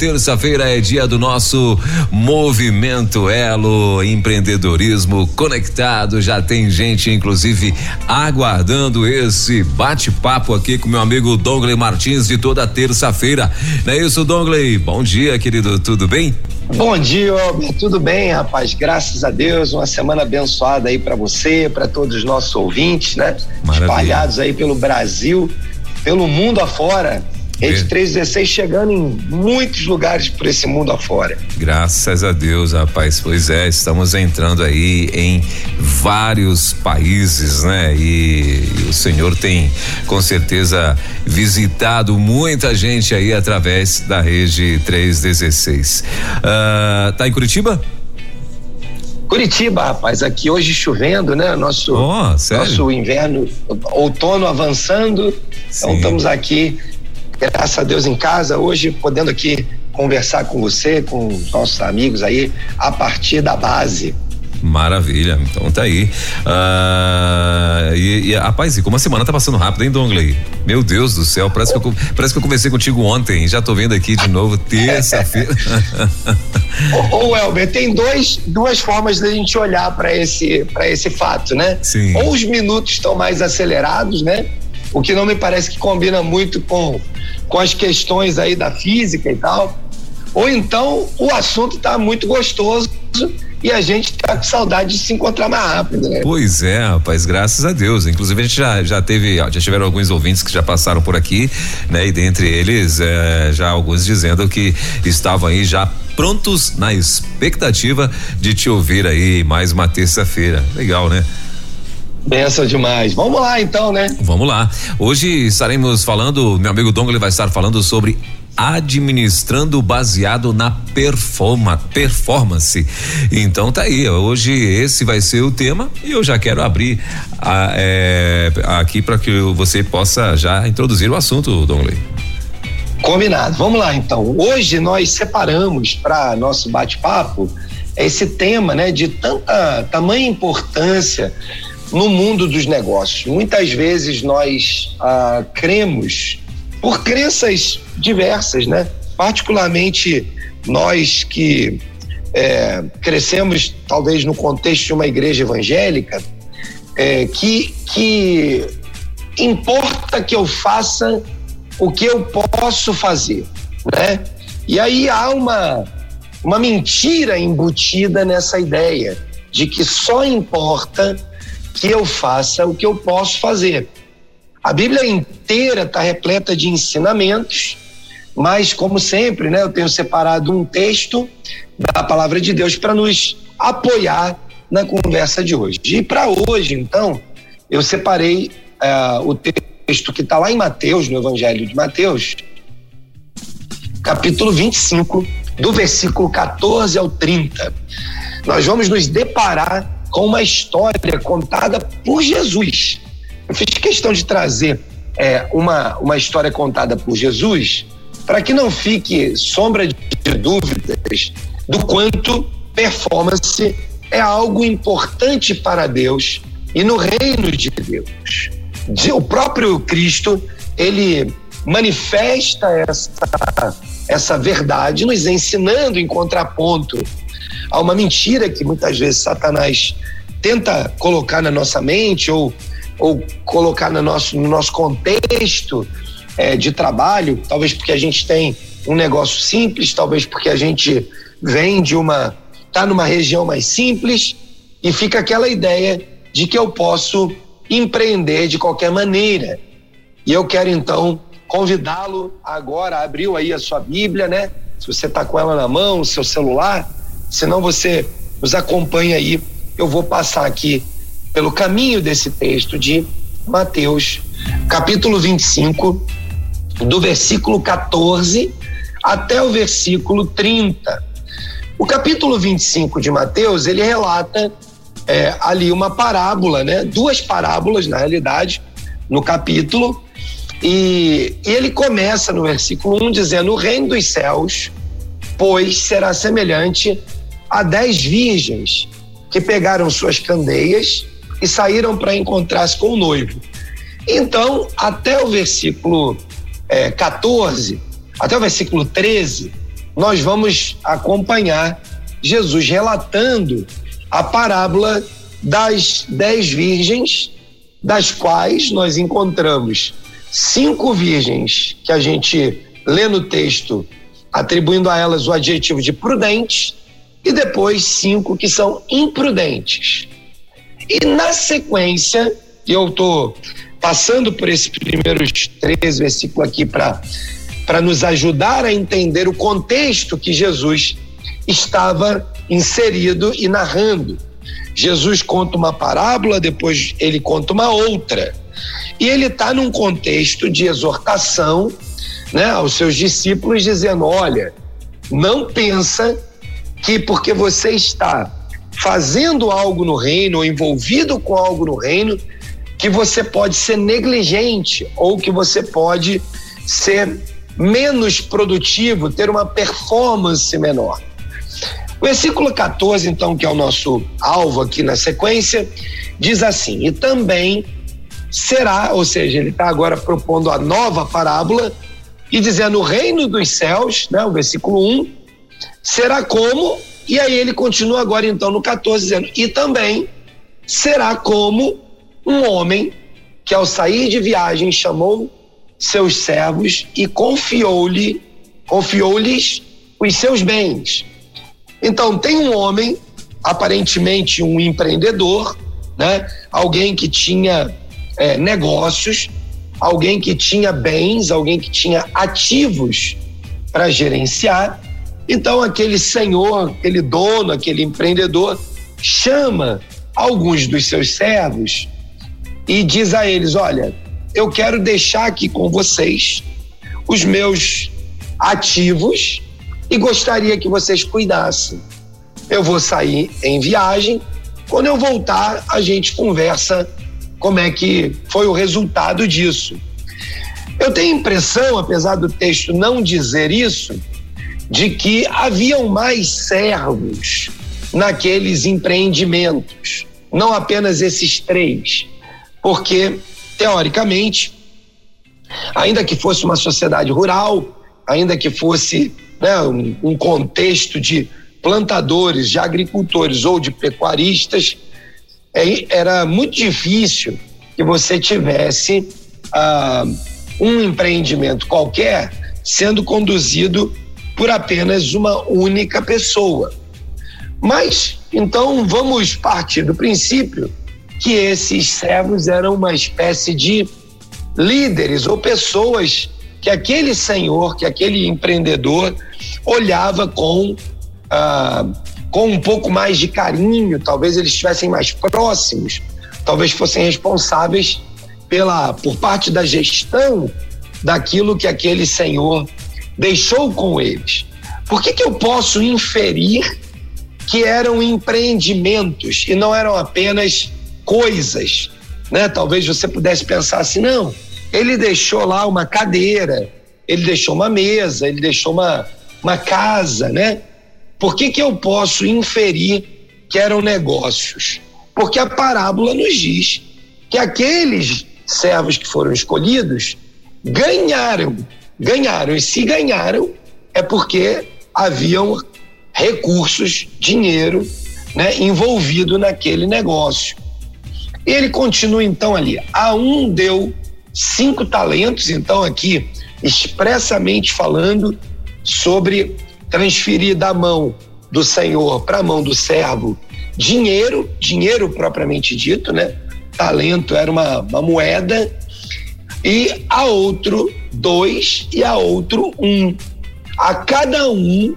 Terça-feira é dia do nosso movimento Elo Empreendedorismo Conectado. Já tem gente, inclusive, aguardando esse bate-papo aqui com meu amigo Dongley Martins de toda terça-feira. Não é isso, Dongley? Bom dia, querido. Tudo bem? Bom dia, Albert. Tudo bem, rapaz? Graças a Deus, uma semana abençoada aí para você, para todos os nossos ouvintes, né? Maravilha. Espalhados aí pelo Brasil, pelo mundo afora. Rede 316 chegando em muitos lugares por esse mundo afora. Graças a Deus, rapaz. Pois é, estamos entrando aí em vários países, né? E, e o Senhor tem com certeza visitado muita gente aí através da rede 316. Uh, tá em Curitiba? Curitiba, rapaz, aqui hoje chovendo, né? Nosso, oh, nosso inverno, outono avançando. Então, Sim. Então estamos aqui graças a Deus em casa, hoje podendo aqui conversar com você, com os nossos amigos aí, a partir da base. Maravilha, então tá aí. Uh, e, e, rapaz, e como a semana tá passando rápido, hein, Dongley? Meu Deus do céu, parece, que eu, parece que eu conversei contigo ontem, já tô vendo aqui de novo, terça-feira. ô, ô Elber, tem dois, duas formas da gente olhar para esse, esse fato, né? Sim. Ou os minutos estão mais acelerados, né? O que não me parece que combina muito com com as questões aí da física e tal. Ou então o assunto está muito gostoso e a gente tá com saudade de se encontrar mais rápido, né? Pois é, rapaz, graças a Deus. Inclusive a gente já, já teve, já tiveram alguns ouvintes que já passaram por aqui, né? E dentre eles, é, já alguns dizendo que estavam aí já prontos na expectativa de te ouvir aí mais uma terça-feira. Legal, né? Benção demais. Vamos lá então, né? Vamos lá. Hoje estaremos falando, meu amigo Dongle vai estar falando sobre administrando baseado na performa, performance. Então tá aí, hoje esse vai ser o tema e eu já quero abrir a, é, aqui para que você possa já introduzir o assunto, Dongley. Combinado. Vamos lá então. Hoje nós separamos para nosso bate-papo esse tema, né, de tanta tamanha importância no mundo dos negócios. Muitas vezes nós ah, cremos por crenças diversas, né? Particularmente nós que é, crescemos talvez no contexto de uma igreja evangélica, é, que, que importa que eu faça o que eu posso fazer, né? E aí há uma, uma mentira embutida nessa ideia de que só importa que eu faça o que eu posso fazer. A Bíblia inteira está repleta de ensinamentos, mas, como sempre, né, eu tenho separado um texto da palavra de Deus para nos apoiar na conversa de hoje. E para hoje, então, eu separei uh, o texto que está lá em Mateus, no Evangelho de Mateus, capítulo 25, do versículo 14 ao 30. Nós vamos nos deparar com uma história contada por Jesus. Eu fiz questão de trazer é, uma, uma história contada por Jesus para que não fique sombra de dúvidas do quanto performance é algo importante para Deus e no reino de Deus. O próprio Cristo, ele manifesta essa, essa verdade, nos ensinando em contraponto a uma mentira que muitas vezes Satanás tenta colocar na nossa mente ou, ou colocar no nosso, no nosso contexto é, de trabalho, talvez porque a gente tem um negócio simples, talvez porque a gente vem de uma. está numa região mais simples e fica aquela ideia de que eu posso empreender de qualquer maneira. E eu quero então convidá-lo agora, abriu aí a sua Bíblia, né? Se você está com ela na mão, o seu celular, senão você nos acompanha aí. Eu vou passar aqui pelo caminho desse texto de Mateus, capítulo 25, do versículo 14 até o versículo 30. O capítulo 25 de Mateus, ele relata é, ali uma parábola, né? Duas parábolas, na realidade, no capítulo, E, e ele começa no versículo 1 dizendo: O reino dos céus, pois, será semelhante a dez virgens que pegaram suas candeias e saíram para encontrar-se com o noivo. Então, até o versículo é, 14, até o versículo 13, nós vamos acompanhar Jesus relatando a parábola das dez virgens, das quais nós encontramos cinco virgens que a gente lê no texto, atribuindo a elas o adjetivo de prudentes, e depois cinco que são imprudentes. E na sequência, eu estou passando por esses primeiros três versículos aqui para nos ajudar a entender o contexto que Jesus estava inserido e narrando. Jesus conta uma parábola, depois ele conta uma outra. E ele está num contexto de exortação né, aos seus discípulos, dizendo: olha, não pensa que porque você está fazendo algo no reino, ou envolvido com algo no reino, que você pode ser negligente ou que você pode ser menos produtivo, ter uma performance menor. O versículo 14, então, que é o nosso alvo aqui na sequência, diz assim: E também será, ou seja, ele está agora propondo a nova parábola e dizendo: O reino dos céus, né, o versículo 1, será como, e aí ele continua agora então no 14, dizendo: E também será como um homem que ao sair de viagem chamou seus servos e confiou-lhe, confiou-lhes os seus bens. Então tem um homem, aparentemente um empreendedor, né? Alguém que tinha é, negócios, alguém que tinha bens, alguém que tinha ativos para gerenciar. Então aquele senhor, aquele dono, aquele empreendedor chama alguns dos seus servos e diz a eles: Olha, eu quero deixar aqui com vocês os meus ativos e gostaria que vocês cuidassem. Eu vou sair em viagem. Quando eu voltar, a gente conversa como é que foi o resultado disso. Eu tenho a impressão, apesar do texto não dizer isso, de que haviam mais servos naqueles empreendimentos, não apenas esses três. Porque, teoricamente, ainda que fosse uma sociedade rural, ainda que fosse né, um, um contexto de plantadores, de agricultores ou de pecuaristas, é, era muito difícil que você tivesse ah, um empreendimento qualquer sendo conduzido por apenas uma única pessoa. Mas, então, vamos partir do princípio que esses servos eram uma espécie de líderes ou pessoas que aquele senhor, que aquele empreendedor olhava com, ah, com um pouco mais de carinho, talvez eles estivessem mais próximos, talvez fossem responsáveis pela, por parte da gestão daquilo que aquele senhor deixou com eles. Por que, que eu posso inferir que eram empreendimentos e não eram apenas coisas, né? Talvez você pudesse pensar assim, não, ele deixou lá uma cadeira, ele deixou uma mesa, ele deixou uma, uma casa, né? Por que que eu posso inferir que eram negócios? Porque a parábola nos diz que aqueles servos que foram escolhidos ganharam, ganharam, e se ganharam é porque haviam recursos, dinheiro, né, envolvido naquele negócio. Ele continua então ali. A um deu cinco talentos, então aqui expressamente falando sobre transferir da mão do Senhor para a mão do servo dinheiro, dinheiro propriamente dito, né? Talento era uma, uma moeda, e a outro dois e a outro um. A cada um,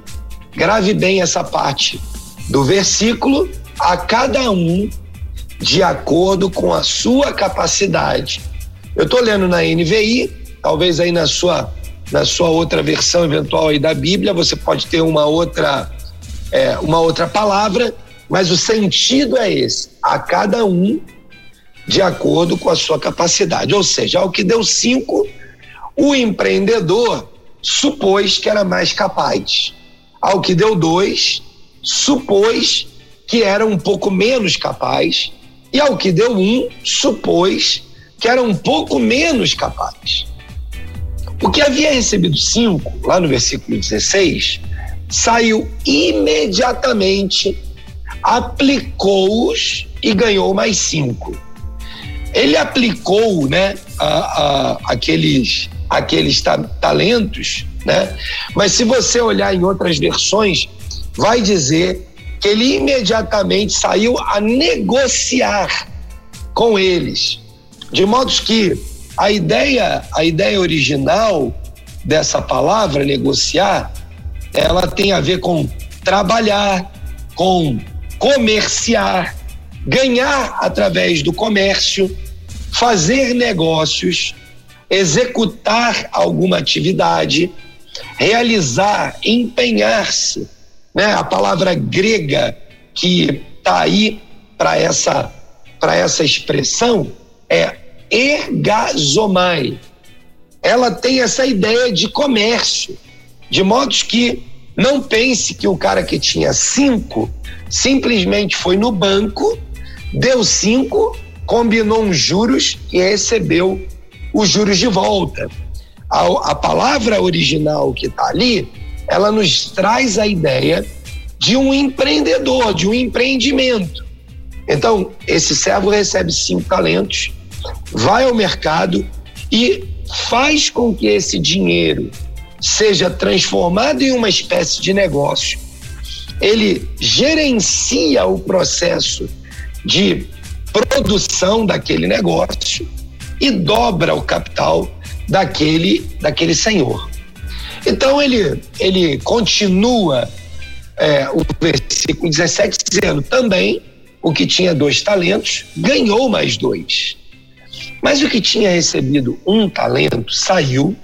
grave bem essa parte do versículo, a cada um de acordo com a sua capacidade. Eu estou lendo na NVI, talvez aí na sua na sua outra versão eventual aí da Bíblia você pode ter uma outra é, uma outra palavra, mas o sentido é esse: a cada um de acordo com a sua capacidade. Ou seja, ao que deu cinco, O empreendedor supôs que era mais capaz. Ao que deu dois, supôs que era um pouco menos capaz. E ao que deu um, supôs que era um pouco menos capaz. O que havia recebido cinco, lá no versículo 16, saiu imediatamente, aplicou-os e ganhou mais cinco. Ele aplicou, né, a, a, aqueles, aqueles ta talentos, né? Mas se você olhar em outras versões, vai dizer que ele imediatamente saiu a negociar com eles, de modo que a ideia, a ideia original dessa palavra negociar, ela tem a ver com trabalhar, com comerciar, ganhar através do comércio, fazer negócios, executar alguma atividade, realizar, empenhar-se. Né? A palavra grega que está aí para essa, essa expressão é ergazomai. Ela tem essa ideia de comércio, de modo que não pense que o cara que tinha cinco simplesmente foi no banco, deu cinco, combinou uns juros e recebeu os juros de volta. A, a palavra original que está ali, ela nos traz a ideia de um empreendedor, de um empreendimento. Então, esse servo recebe cinco talentos, vai ao mercado e faz com que esse dinheiro seja transformado em uma espécie de negócio. Ele gerencia o processo de produção daquele negócio e dobra o capital daquele, daquele senhor. Então ele, ele continua é, o versículo 17 dizendo também o que tinha dois talentos ganhou mais dois. Mas o que tinha recebido um talento saiu,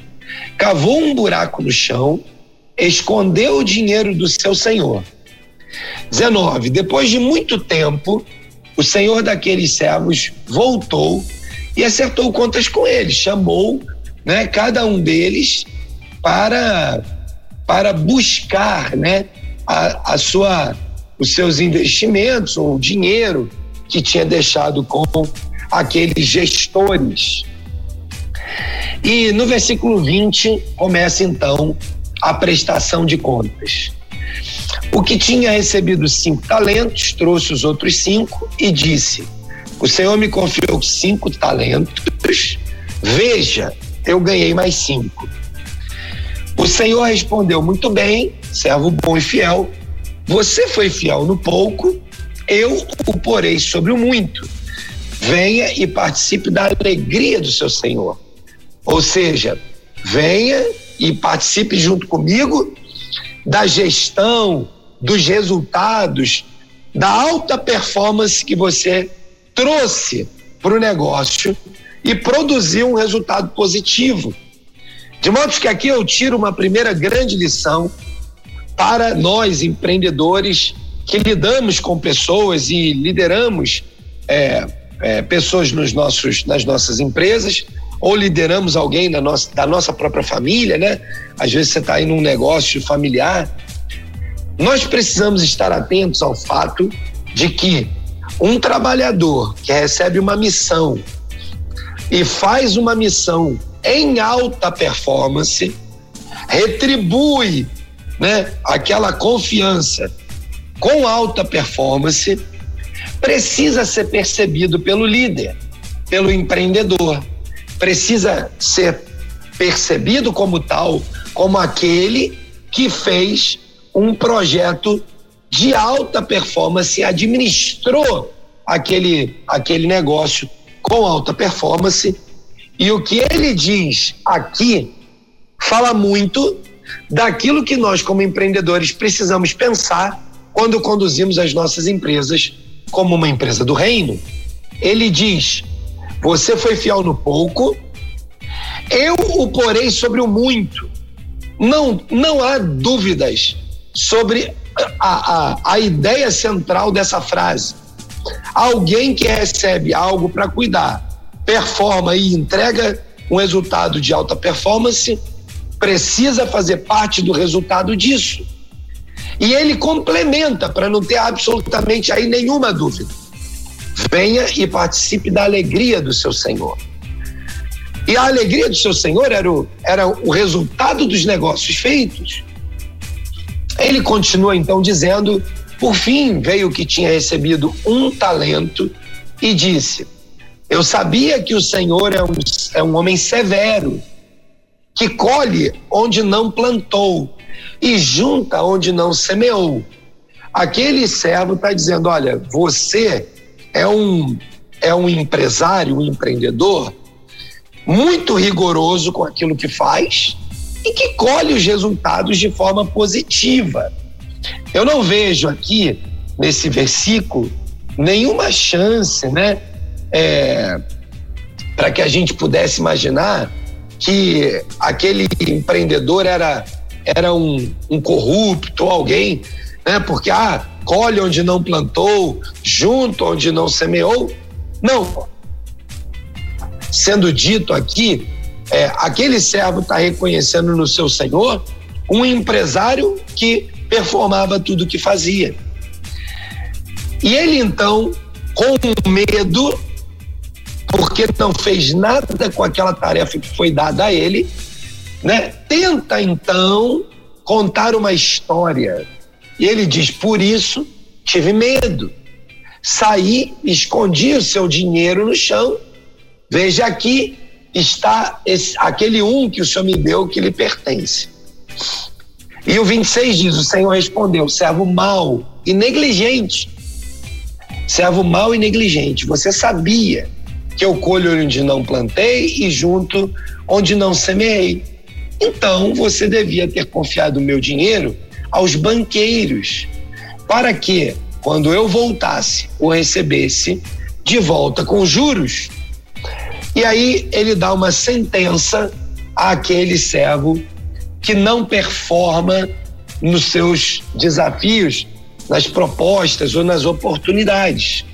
cavou um buraco no chão, escondeu o dinheiro do seu senhor. 19. Depois de muito tempo, o senhor daqueles servos voltou e acertou contas com eles, chamou né, cada um deles para, para buscar né, a, a sua, os seus investimentos ou o dinheiro que tinha deixado com aqueles gestores. E no versículo 20 começa então a prestação de contas. O que tinha recebido cinco talentos trouxe os outros cinco e disse: O Senhor me confiou cinco talentos, veja, eu ganhei mais cinco. O Senhor respondeu: Muito bem, servo bom e fiel. Você foi fiel no pouco, eu o porei sobre o muito. Venha e participe da alegria do seu Senhor. Ou seja, venha e participe junto comigo da gestão, dos resultados, da alta performance que você trouxe para o negócio e produziu um resultado positivo. De modo que aqui eu tiro uma primeira grande lição para nós empreendedores que lidamos com pessoas e lideramos é, é, pessoas nos nossos, nas nossas empresas ou lideramos alguém da nossa, da nossa própria família, né? Às vezes você está aí num negócio familiar. Nós precisamos estar atentos ao fato de que um trabalhador que recebe uma missão e faz uma missão em alta performance, retribui né, aquela confiança com alta performance, precisa ser percebido pelo líder, pelo empreendedor, precisa ser percebido como tal, como aquele que fez um projeto de alta performance, administrou aquele, aquele negócio com alta performance. E o que ele diz aqui fala muito daquilo que nós, como empreendedores, precisamos pensar quando conduzimos as nossas empresas como uma empresa do reino. Ele diz: Você foi fiel no pouco, eu o porei sobre o muito. Não, não há dúvidas sobre a, a, a ideia central dessa frase. Alguém que recebe algo para cuidar, performa e entrega um resultado de alta performance precisa fazer parte do resultado disso. E ele complementa para não ter absolutamente aí nenhuma dúvida. Venha e participe da alegria do seu Senhor. E a alegria do seu Senhor era o, era o resultado dos negócios feitos. Ele continua então dizendo: por fim veio que tinha recebido um talento e disse: Eu sabia que o Senhor é um, é um homem severo, que colhe onde não plantou e junta onde não semeou. Aquele servo está dizendo: Olha, você é um, é um empresário, um empreendedor muito rigoroso com aquilo que faz e que colhe os resultados de forma positiva. Eu não vejo aqui nesse versículo nenhuma chance, né, é, para que a gente pudesse imaginar que aquele empreendedor era era um, um corrupto alguém, né, porque ah colhe onde não plantou, junto onde não semeou. Não. Sendo dito aqui, é, aquele servo está reconhecendo no seu senhor um empresário que performava tudo o que fazia. E ele então, com medo, porque não fez nada com aquela tarefa que foi dada a ele, né? Tenta então contar uma história. E ele diz: por isso tive medo. Saí, escondi o seu dinheiro no chão. Veja aqui está esse, aquele um que o Senhor me deu que lhe pertence. E o 26 diz: O Senhor respondeu, servo mau e negligente. Servo mau e negligente, você sabia que eu colho onde não plantei e junto onde não semeei. Então você devia ter confiado o meu dinheiro aos banqueiros, para que, quando eu voltasse, o recebesse de volta com juros. E aí ele dá uma sentença àquele servo que não performa nos seus desafios, nas propostas ou nas oportunidades.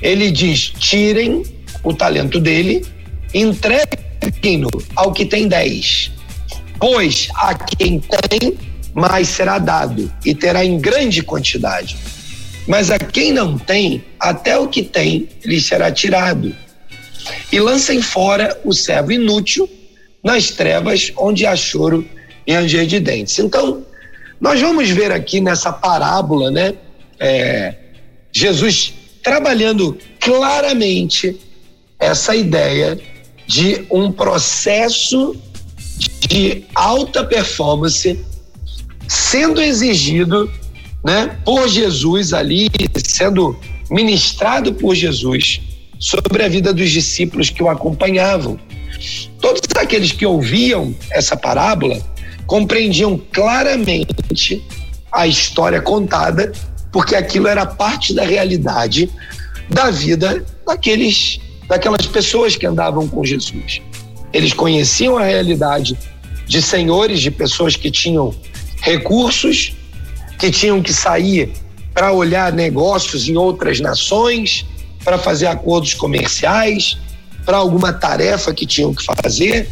Ele diz: tirem o talento dele, entreguem-no ao que tem dez. Pois a quem tem, mais será dado, e terá em grande quantidade. Mas a quem não tem, até o que tem lhe será tirado. E lancem fora o servo inútil nas trevas, onde há choro em ranger de dentes. Então, nós vamos ver aqui nessa parábola, né? É, Jesus trabalhando claramente essa ideia de um processo de alta performance sendo exigido né, por Jesus ali, sendo ministrado por Jesus sobre a vida dos discípulos que o acompanhavam. Todos aqueles que ouviam essa parábola compreendiam claramente a história contada, porque aquilo era parte da realidade da vida daqueles, daquelas pessoas que andavam com Jesus. Eles conheciam a realidade de senhores, de pessoas que tinham recursos, que tinham que sair para olhar negócios em outras nações, para fazer acordos comerciais, para alguma tarefa que tinham que fazer.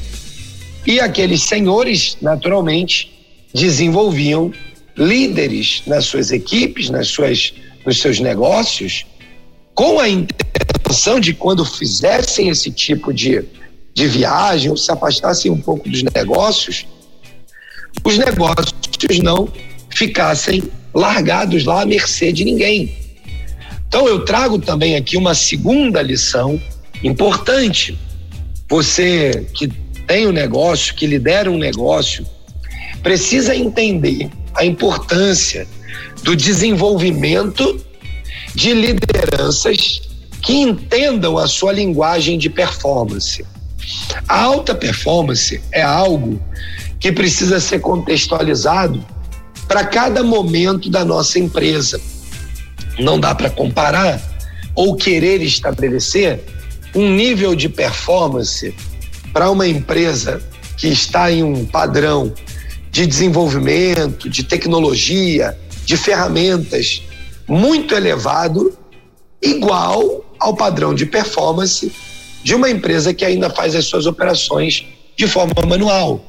E aqueles senhores, naturalmente, desenvolviam líderes nas suas equipes, nas suas, nos seus negócios, com a intenção de quando fizessem esse tipo de, de viagem ou se afastassem um pouco dos negócios, os negócios não ficassem largados lá à mercê de ninguém. Então eu trago também aqui uma segunda lição importante. Você que tem um negócio, que lidera um negócio, precisa entender a importância do desenvolvimento de lideranças que entendam a sua linguagem de performance. A alta performance é algo que precisa ser contextualizado para cada momento da nossa empresa. Não dá para comparar ou querer estabelecer um nível de performance para uma empresa que está em um padrão de desenvolvimento, de tecnologia, de ferramentas muito elevado, igual ao padrão de performance de uma empresa que ainda faz as suas operações de forma manual.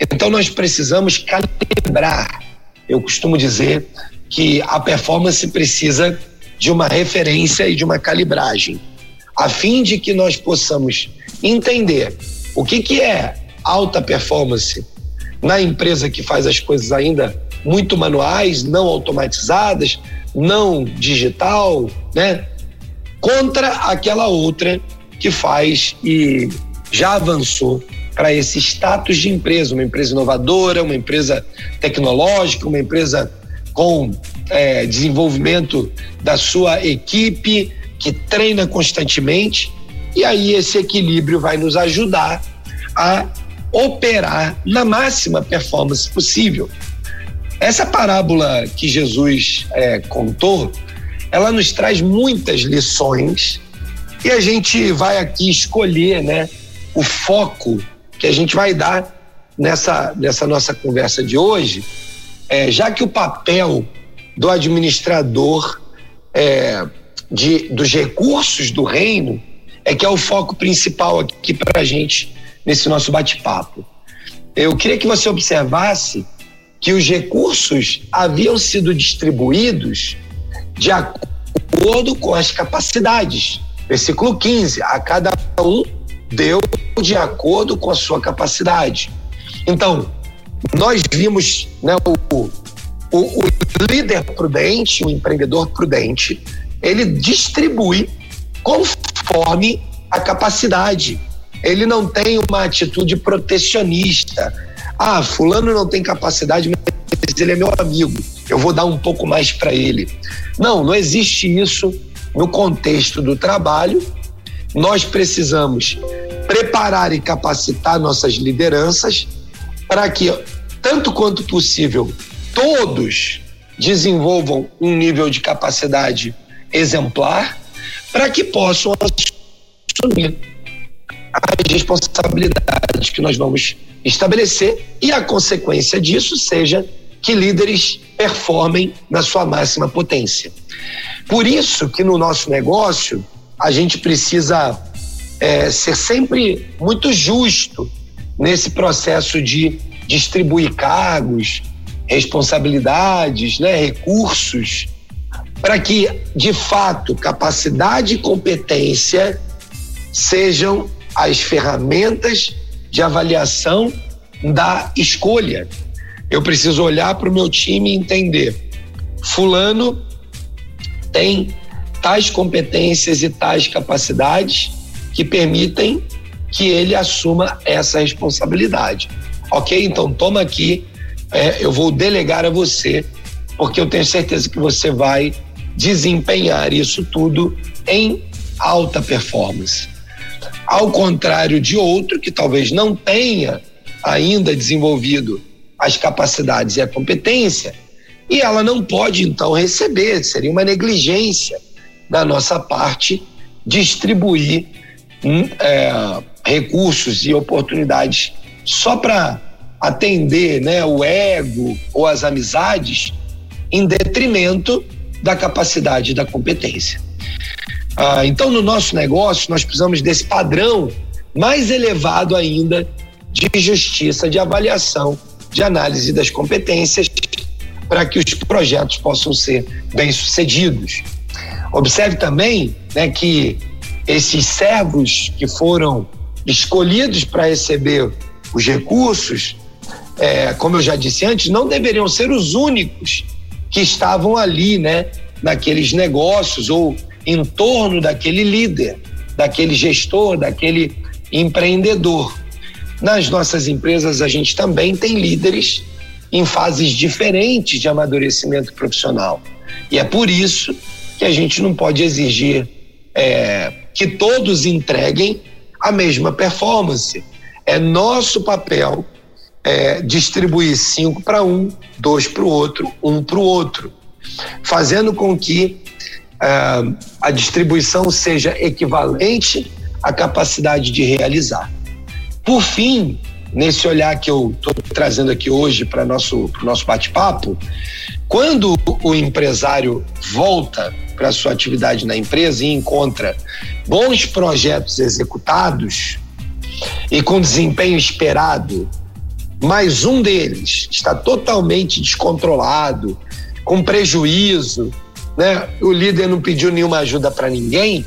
Então nós precisamos calibrar. Eu costumo dizer que a performance precisa de uma referência e de uma calibragem, a fim de que nós possamos entender o que, que é alta performance na empresa que faz as coisas ainda muito manuais, não automatizadas, não digital, né? Contra aquela outra que faz e já avançou para esse status de empresa, uma empresa inovadora, uma empresa tecnológica, uma empresa com é, desenvolvimento da sua equipe, que treina constantemente, e aí esse equilíbrio vai nos ajudar a operar na máxima performance possível. Essa parábola que Jesus é, contou, ela nos traz muitas lições e a gente vai aqui escolher, né, o foco que a gente vai dar nessa, nessa nossa conversa de hoje, é, já que o papel do administrador é, de, dos recursos do reino é que é o foco principal aqui para a gente nesse nosso bate-papo. Eu queria que você observasse que os recursos haviam sido distribuídos de acordo com as capacidades. Versículo 15: a cada um deu de acordo com a sua capacidade. Então, nós vimos né, o, o, o líder prudente, o empreendedor prudente, ele distribui conforme a capacidade. Ele não tem uma atitude protecionista. Ah, fulano não tem capacidade, mas ele é meu amigo. Eu vou dar um pouco mais para ele. Não, não existe isso no contexto do trabalho. Nós precisamos preparar e capacitar nossas lideranças para que, tanto quanto possível, todos desenvolvam um nível de capacidade exemplar para que possam assumir as responsabilidades que nós vamos estabelecer e a consequência disso seja que líderes performem na sua máxima potência. Por isso que no nosso negócio a gente precisa é, ser sempre muito justo nesse processo de distribuir cargos, responsabilidades, né, recursos, para que, de fato, capacidade e competência sejam as ferramentas de avaliação da escolha. Eu preciso olhar para o meu time e entender: Fulano tem tais competências e tais capacidades que permitem que ele assuma essa responsabilidade. Ok? Então, toma aqui, é, eu vou delegar a você, porque eu tenho certeza que você vai desempenhar isso tudo em alta performance. Ao contrário de outro que talvez não tenha ainda desenvolvido as capacidades e a competência, e ela não pode então receber, seria uma negligência da nossa parte distribuir hum, é, recursos e oportunidades só para atender né, o ego ou as amizades em detrimento da capacidade e da competência. Ah, então, no nosso negócio, nós precisamos desse padrão mais elevado ainda de justiça, de avaliação, de análise das competências, para que os projetos possam ser bem-sucedidos. Observe também né, que esses servos que foram escolhidos para receber os recursos, é, como eu já disse antes, não deveriam ser os únicos que estavam ali, né, naqueles negócios ou em torno daquele líder, daquele gestor, daquele empreendedor. Nas nossas empresas, a gente também tem líderes em fases diferentes de amadurecimento profissional. E é por isso que a gente não pode exigir é, que todos entreguem a mesma performance. É nosso papel é, distribuir cinco para um, dois para o outro, um para o outro, fazendo com que é, a distribuição seja equivalente à capacidade de realizar. Por fim, nesse olhar que eu estou trazendo aqui hoje para nosso nosso bate-papo, quando o empresário volta para sua atividade na empresa e encontra bons projetos executados e com desempenho esperado, mas um deles está totalmente descontrolado, com prejuízo, né? O líder não pediu nenhuma ajuda para ninguém.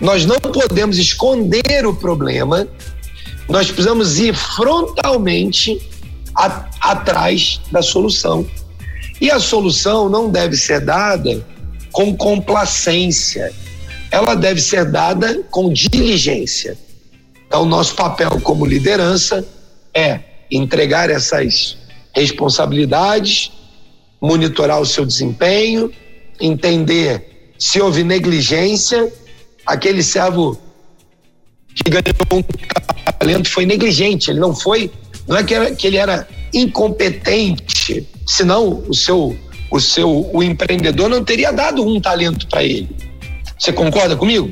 Nós não podemos esconder o problema. Nós precisamos ir frontalmente a, atrás da solução. E a solução não deve ser dada com complacência, ela deve ser dada com diligência. Então, nosso papel como liderança é entregar essas responsabilidades, monitorar o seu desempenho, entender se houve negligência, aquele servo que ganhou um talento foi negligente, ele não foi, não é que, era, que ele era incompetente, senão o seu o seu o empreendedor não teria dado um talento para ele. Você concorda comigo?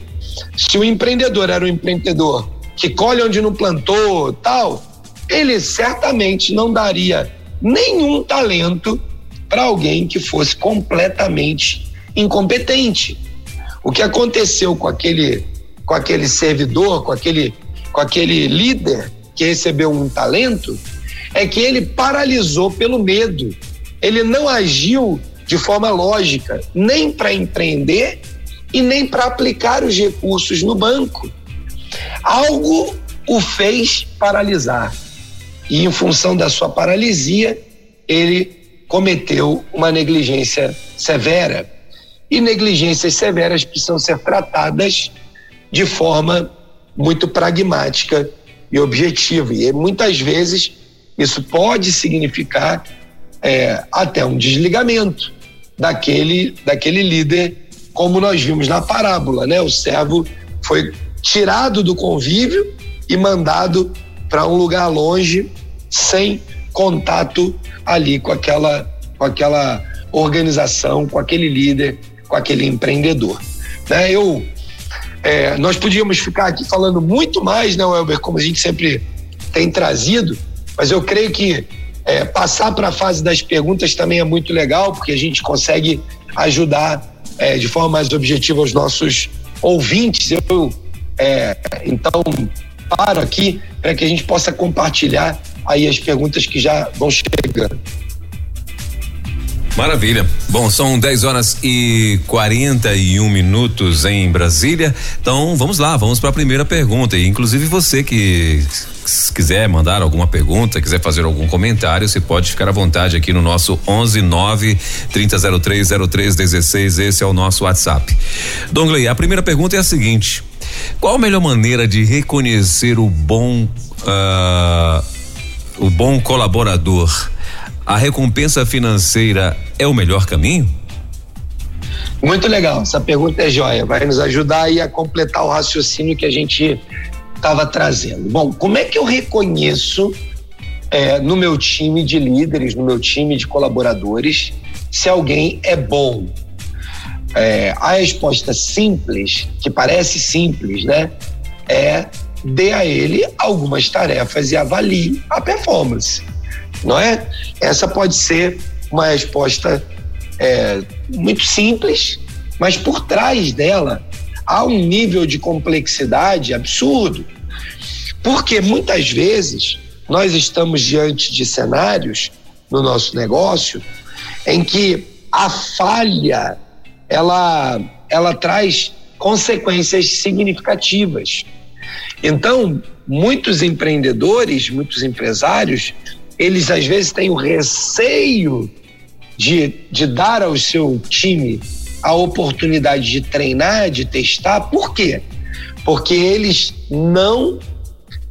Se o empreendedor era um empreendedor que colhe onde não plantou, tal, ele certamente não daria nenhum talento para alguém que fosse completamente incompetente. O que aconteceu com aquele com aquele servidor, com aquele com aquele líder que recebeu um talento, é que ele paralisou pelo medo. Ele não agiu de forma lógica, nem para empreender e nem para aplicar os recursos no banco. Algo o fez paralisar. E em função da sua paralisia, ele cometeu uma negligência severa. E negligências severas precisam ser tratadas de forma muito pragmática e objetiva. E muitas vezes isso pode significar é, até um desligamento daquele, daquele líder, como nós vimos na parábola, né? O servo foi tirado do convívio e mandado para um lugar longe, sem contato ali com aquela, com aquela organização, com aquele líder, com aquele empreendedor. Né? Eu, é, nós podíamos ficar aqui falando muito mais, né, Welber, como a gente sempre tem trazido, mas eu creio que é, passar para a fase das perguntas também é muito legal, porque a gente consegue ajudar é, de forma mais objetiva os nossos ouvintes. Eu é, então, paro aqui para que a gente possa compartilhar aí as perguntas que já vão chegando. Maravilha. Bom, são 10 horas e 41 minutos em Brasília. Então, vamos lá, vamos para a primeira pergunta. E inclusive você que quiser mandar alguma pergunta, quiser fazer algum comentário, você pode ficar à vontade aqui no nosso 11 9 3003 0316. Esse é o nosso WhatsApp. Dongley, a primeira pergunta é a seguinte: qual a melhor maneira de reconhecer o bom uh, o bom colaborador? A recompensa financeira é o melhor caminho? Muito legal, essa pergunta é joia, vai nos ajudar aí a completar o raciocínio que a gente estava trazendo. Bom, como é que eu reconheço é, no meu time de líderes, no meu time de colaboradores, se alguém é bom? É, a resposta simples, que parece simples, né? É dê a ele algumas tarefas e avalie a performance, não é? Essa pode ser uma resposta é, muito simples, mas por trás dela há um nível de complexidade absurdo. Porque muitas vezes nós estamos diante de cenários no nosso negócio em que a falha ela, ela traz consequências significativas. Então, muitos empreendedores, muitos empresários, eles às vezes têm o receio de, de dar ao seu time a oportunidade de treinar, de testar. Por quê? Porque eles não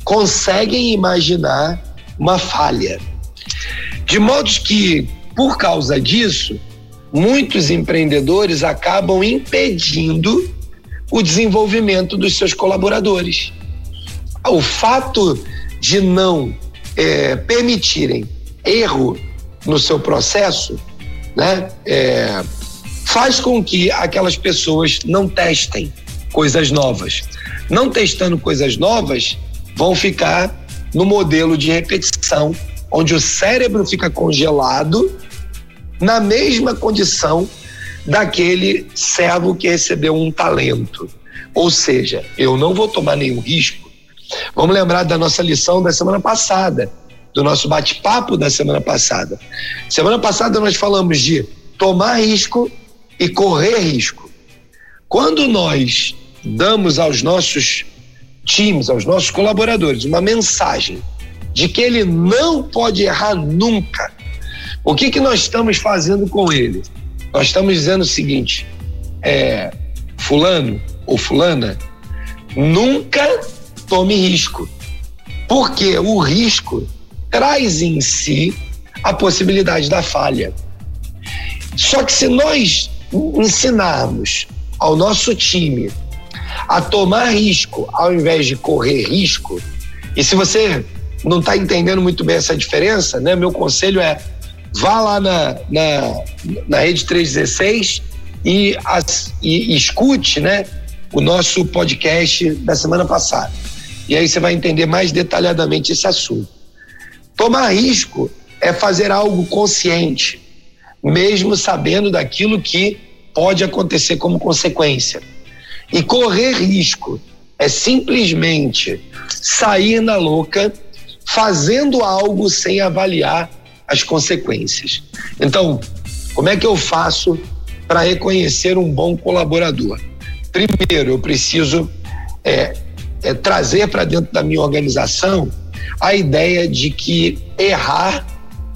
conseguem imaginar uma falha. De modo que, por causa disso, muitos empreendedores acabam impedindo o desenvolvimento dos seus colaboradores. O fato de não é, permitirem erro no seu processo, né, é, faz com que aquelas pessoas não testem coisas novas. Não testando coisas novas, vão ficar no modelo de repetição, onde o cérebro fica congelado na mesma condição daquele servo que recebeu um talento. Ou seja, eu não vou tomar nenhum risco. Vamos lembrar da nossa lição da semana passada, do nosso bate-papo da semana passada. Semana passada nós falamos de tomar risco e correr risco. Quando nós damos aos nossos times, aos nossos colaboradores, uma mensagem de que ele não pode errar nunca, o que, que nós estamos fazendo com ele? Nós estamos dizendo o seguinte: é, Fulano ou Fulana, nunca tome risco, porque o risco traz em si a possibilidade da falha. Só que se nós ensinarmos ao nosso time a tomar risco ao invés de correr risco, e se você não está entendendo muito bem essa diferença, né? Meu conselho é vá lá na, na, na Rede 316 e, as, e, escute, né? O nosso podcast da semana passada. E aí você vai entender mais detalhadamente esse assunto. Tomar risco é fazer algo consciente, mesmo sabendo daquilo que pode acontecer como consequência. E correr risco é simplesmente sair na louca fazendo algo sem avaliar as consequências. Então, como é que eu faço para reconhecer um bom colaborador? Primeiro, eu preciso é, é, trazer para dentro da minha organização a ideia de que errar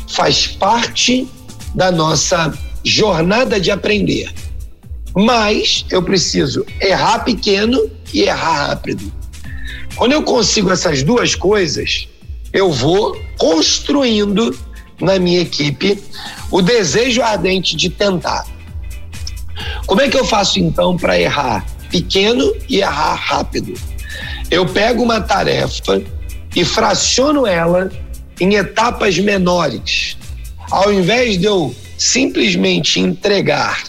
faz parte da nossa jornada de aprender. Mas eu preciso errar pequeno e errar rápido. Quando eu consigo essas duas coisas, eu vou construindo na minha equipe o desejo ardente de tentar. Como é que eu faço então para errar pequeno e errar rápido? Eu pego uma tarefa e fraciono ela em etapas menores. Ao invés de eu simplesmente entregar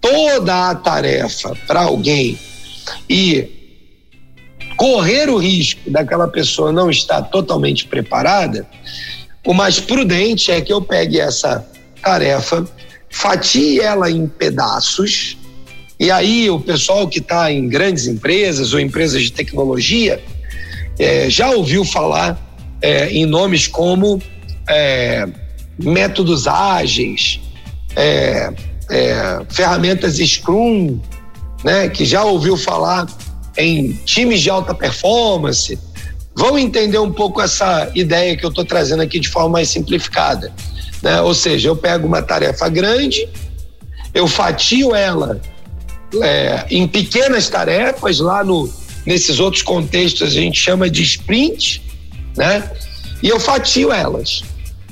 toda a tarefa para alguém e correr o risco daquela pessoa não estar totalmente preparada, o mais prudente é que eu pegue essa tarefa, fatie ela em pedaços, e aí o pessoal que está em grandes empresas ou empresas de tecnologia é, já ouviu falar é, em nomes como é, métodos ágeis, é, é, ferramentas Scrum, né, que já ouviu falar em times de alta performance, vão entender um pouco essa ideia que eu estou trazendo aqui de forma mais simplificada. Né? Ou seja, eu pego uma tarefa grande, eu fatio ela é, em pequenas tarefas, lá no, nesses outros contextos a gente chama de sprint, né? E eu fatio elas.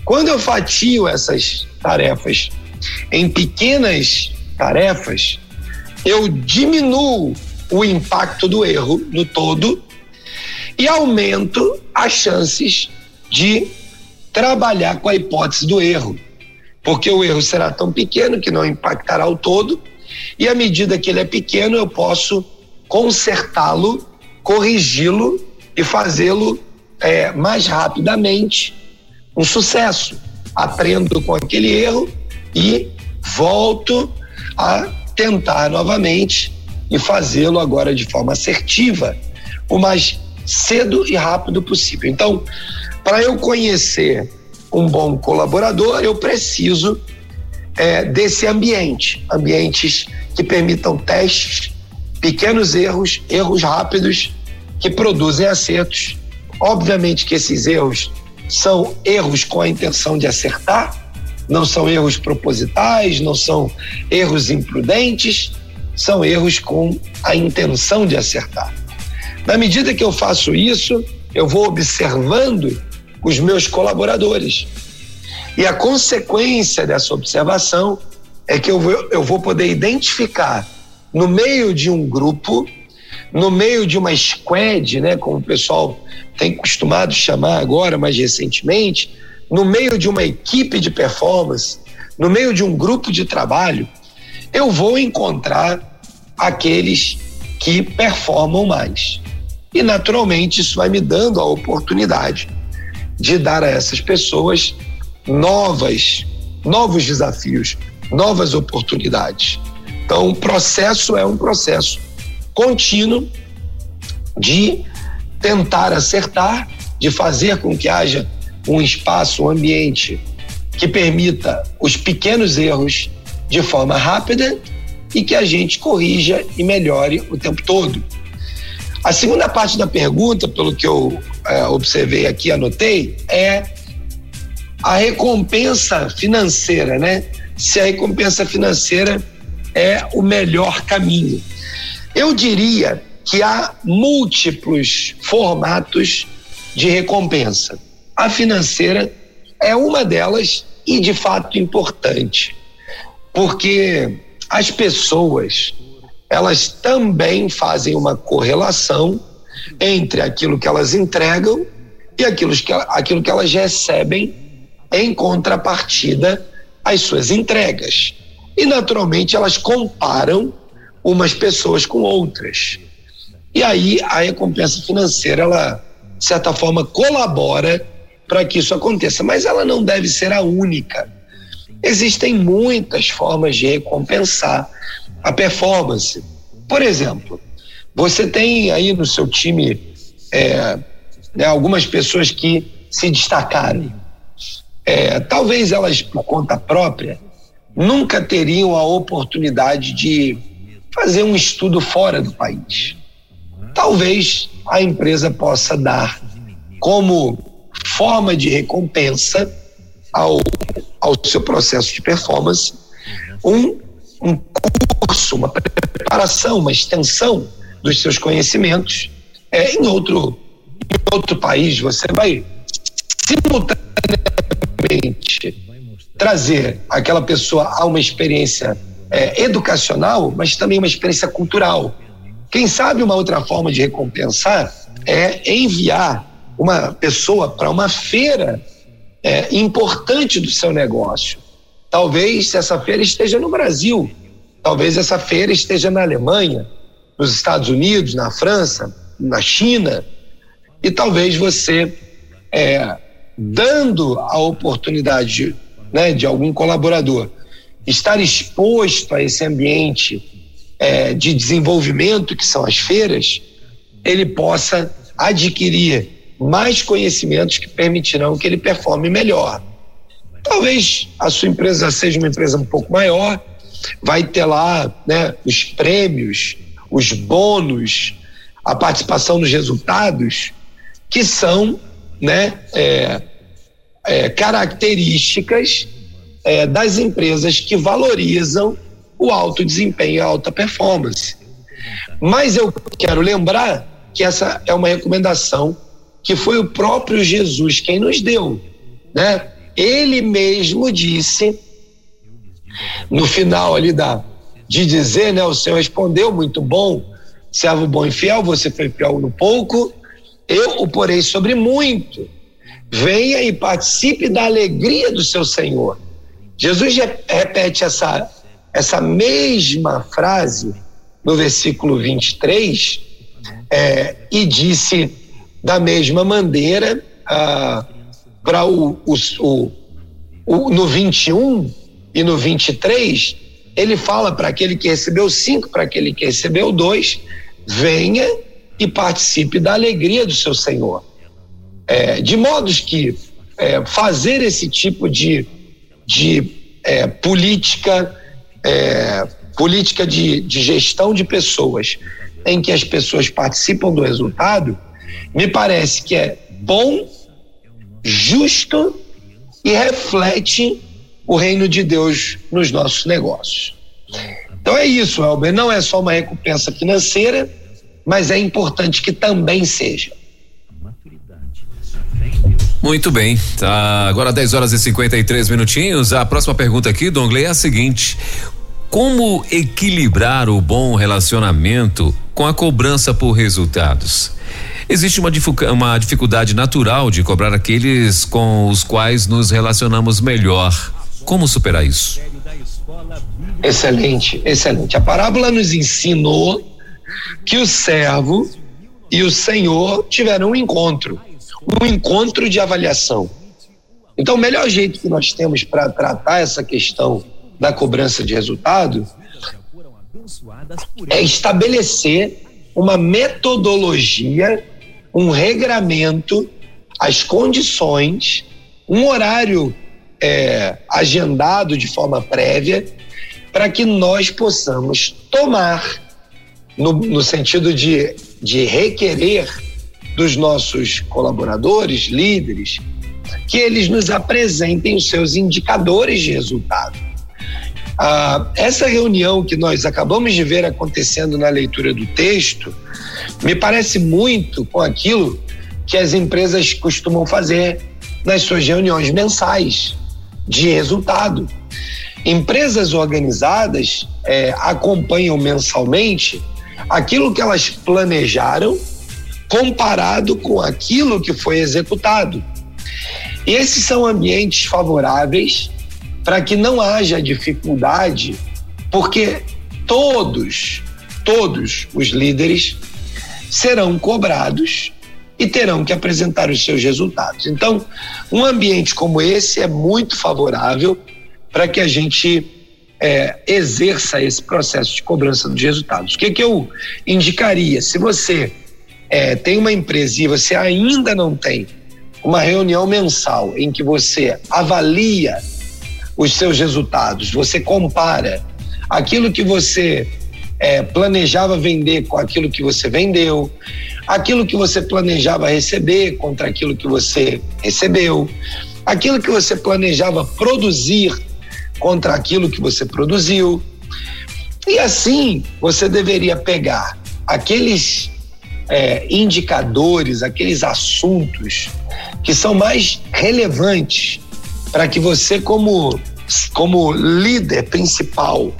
Quando eu fatio essas tarefas em pequenas tarefas, eu diminuo o impacto do erro no todo e aumento as chances de trabalhar com a hipótese do erro, porque o erro será tão pequeno que não impactará o todo, e à medida que ele é pequeno, eu posso consertá-lo, corrigi-lo e fazê-lo é, mais rapidamente um sucesso. Aprendo com aquele erro e volto a tentar novamente e fazê-lo agora de forma assertiva, o mais cedo e rápido possível. Então, para eu conhecer um bom colaborador, eu preciso é, desse ambiente ambientes que permitam testes, pequenos erros, erros rápidos que produzem acertos. Obviamente que esses erros são erros com a intenção de acertar, não são erros propositais, não são erros imprudentes, são erros com a intenção de acertar. Na medida que eu faço isso, eu vou observando os meus colaboradores. E a consequência dessa observação é que eu vou, eu vou poder identificar no meio de um grupo, no meio de uma squad, né, como o pessoal tem costumado chamar agora, mais recentemente, no meio de uma equipe de performance, no meio de um grupo de trabalho, eu vou encontrar aqueles que performam mais. E naturalmente isso vai me dando a oportunidade de dar a essas pessoas novas, novos desafios, novas oportunidades. Então, o processo é um processo contínuo de tentar acertar, de fazer com que haja um espaço, um ambiente que permita os pequenos erros de forma rápida e que a gente corrija e melhore o tempo todo. A segunda parte da pergunta, pelo que eu é, observei aqui, anotei, é a recompensa financeira, né? Se a recompensa financeira é o melhor caminho. Eu diria que há múltiplos formatos de recompensa. A financeira é uma delas e de fato importante, porque as pessoas elas também fazem uma correlação entre aquilo que elas entregam e aquilo que, aquilo que elas recebem em contrapartida às suas entregas. E naturalmente elas comparam umas pessoas com outras. E aí a recompensa financeira, ela, de certa forma, colabora para que isso aconteça, mas ela não deve ser a única. Existem muitas formas de recompensar a performance. Por exemplo, você tem aí no seu time é, né, algumas pessoas que se destacaram. É, talvez elas, por conta própria, nunca teriam a oportunidade de fazer um estudo fora do país. Talvez a empresa possa dar como forma de recompensa ao, ao seu processo de performance um, um curso, uma preparação, uma extensão dos seus conhecimentos é, em outro em outro país. Você vai simultaneamente trazer aquela pessoa a uma experiência é, educacional, mas também uma experiência cultural. Quem sabe uma outra forma de recompensar é enviar uma pessoa para uma feira é, importante do seu negócio. Talvez essa feira esteja no Brasil, talvez essa feira esteja na Alemanha, nos Estados Unidos, na França, na China, e talvez você, é, dando a oportunidade né, de algum colaborador estar exposto a esse ambiente é, de desenvolvimento que são as feiras, ele possa adquirir mais conhecimentos que permitirão que ele performe melhor. Talvez a sua empresa seja uma empresa um pouco maior, vai ter lá né, os prêmios, os bônus, a participação nos resultados, que são né, é, é, características é, das empresas que valorizam o alto desempenho e a alta performance. Mas eu quero lembrar que essa é uma recomendação que foi o próprio Jesus quem nos deu, né? Ele mesmo disse no final ali da de dizer, né, o Senhor respondeu muito bom, servo bom e fiel, você foi fiel no pouco, eu o porei sobre muito. Venha e participe da alegria do seu Senhor. Jesus repete essa essa mesma frase no versículo 23 é, e disse da mesma maneira, ah, para o, o, o, o, no 21 e no 23, ele fala para aquele que recebeu cinco, para aquele que recebeu dois, venha e participe da alegria do seu Senhor. É, de modos que é, fazer esse tipo de, de é, política, é, política de, de gestão de pessoas, em que as pessoas participam do resultado, me parece que é bom, justo e reflete o reino de Deus nos nossos negócios. Então é isso, Elber. Não é só uma recompensa financeira, mas é importante que também seja. Muito bem, tá agora 10 horas e 53 minutinhos. A próxima pergunta aqui, Dongley, é a seguinte: Como equilibrar o bom relacionamento com a cobrança por resultados? Existe uma, uma dificuldade natural de cobrar aqueles com os quais nos relacionamos melhor. Como superar isso? Excelente, excelente. A parábola nos ensinou que o servo e o Senhor tiveram um encontro, um encontro de avaliação. Então, o melhor jeito que nós temos para tratar essa questão da cobrança de resultado é estabelecer uma metodologia, um regramento, as condições, um horário é, agendado de forma prévia, para que nós possamos tomar, no, no sentido de, de requerer dos nossos colaboradores, líderes, que eles nos apresentem os seus indicadores de resultado. Ah, essa reunião que nós acabamos de ver acontecendo na leitura do texto me parece muito com aquilo que as empresas costumam fazer nas suas reuniões mensais de resultado. Empresas organizadas é, acompanham mensalmente aquilo que elas planejaram comparado com aquilo que foi executado. E esses são ambientes favoráveis para que não haja dificuldade, porque todos, todos os líderes serão cobrados e terão que apresentar os seus resultados. Então, um ambiente como esse é muito favorável para que a gente é, exerça esse processo de cobrança dos resultados. O que, que eu indicaria? Se você é, tem uma empresa e você ainda não tem uma reunião mensal em que você avalia os seus resultados, você compara aquilo que você é, planejava vender com aquilo que você vendeu, aquilo que você planejava receber contra aquilo que você recebeu, aquilo que você planejava produzir contra aquilo que você produziu. E assim você deveria pegar aqueles é, indicadores, aqueles assuntos que são mais relevantes para que você, como, como líder principal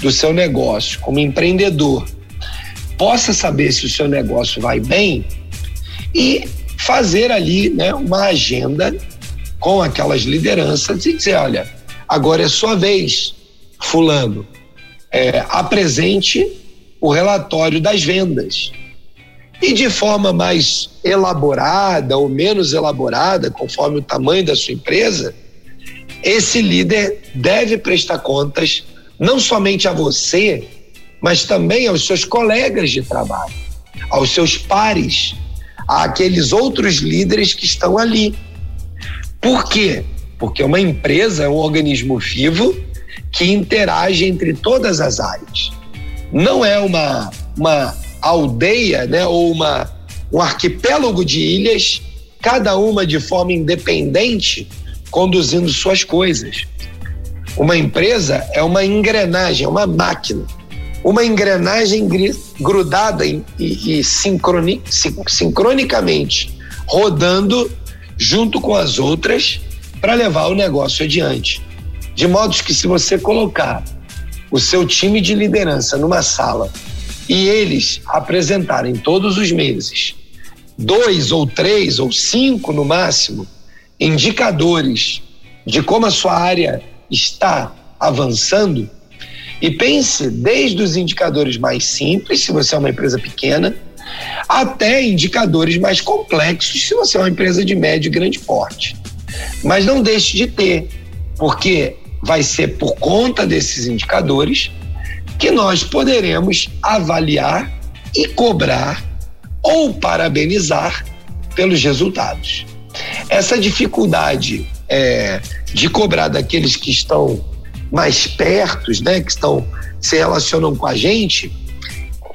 do seu negócio, como empreendedor, possa saber se o seu negócio vai bem e fazer ali né, uma agenda com aquelas lideranças e dizer, olha, agora é sua vez, fulano, é, apresente o relatório das vendas. E de forma mais elaborada ou menos elaborada, conforme o tamanho da sua empresa, esse líder deve prestar contas não somente a você, mas também aos seus colegas de trabalho, aos seus pares, àqueles outros líderes que estão ali. Por quê? Porque uma empresa é um organismo vivo que interage entre todas as áreas. Não é uma, uma aldeia, né, ou uma, um arquipélago de ilhas, cada uma de forma independente, conduzindo suas coisas. Uma empresa é uma engrenagem, é uma máquina. Uma engrenagem grudada e, e sincroni, sincronicamente rodando junto com as outras para levar o negócio adiante. De modo que, se você colocar o seu time de liderança numa sala e eles apresentarem todos os meses dois ou três ou cinco no máximo indicadores de como a sua área está avançando e pense desde os indicadores mais simples, se você é uma empresa pequena, até indicadores mais complexos, se você é uma empresa de médio e grande porte. Mas não deixe de ter, porque vai ser por conta desses indicadores que nós poderemos avaliar e cobrar ou parabenizar pelos resultados. Essa dificuldade é, de cobrar daqueles que estão mais perto, né, que estão se relacionam com a gente,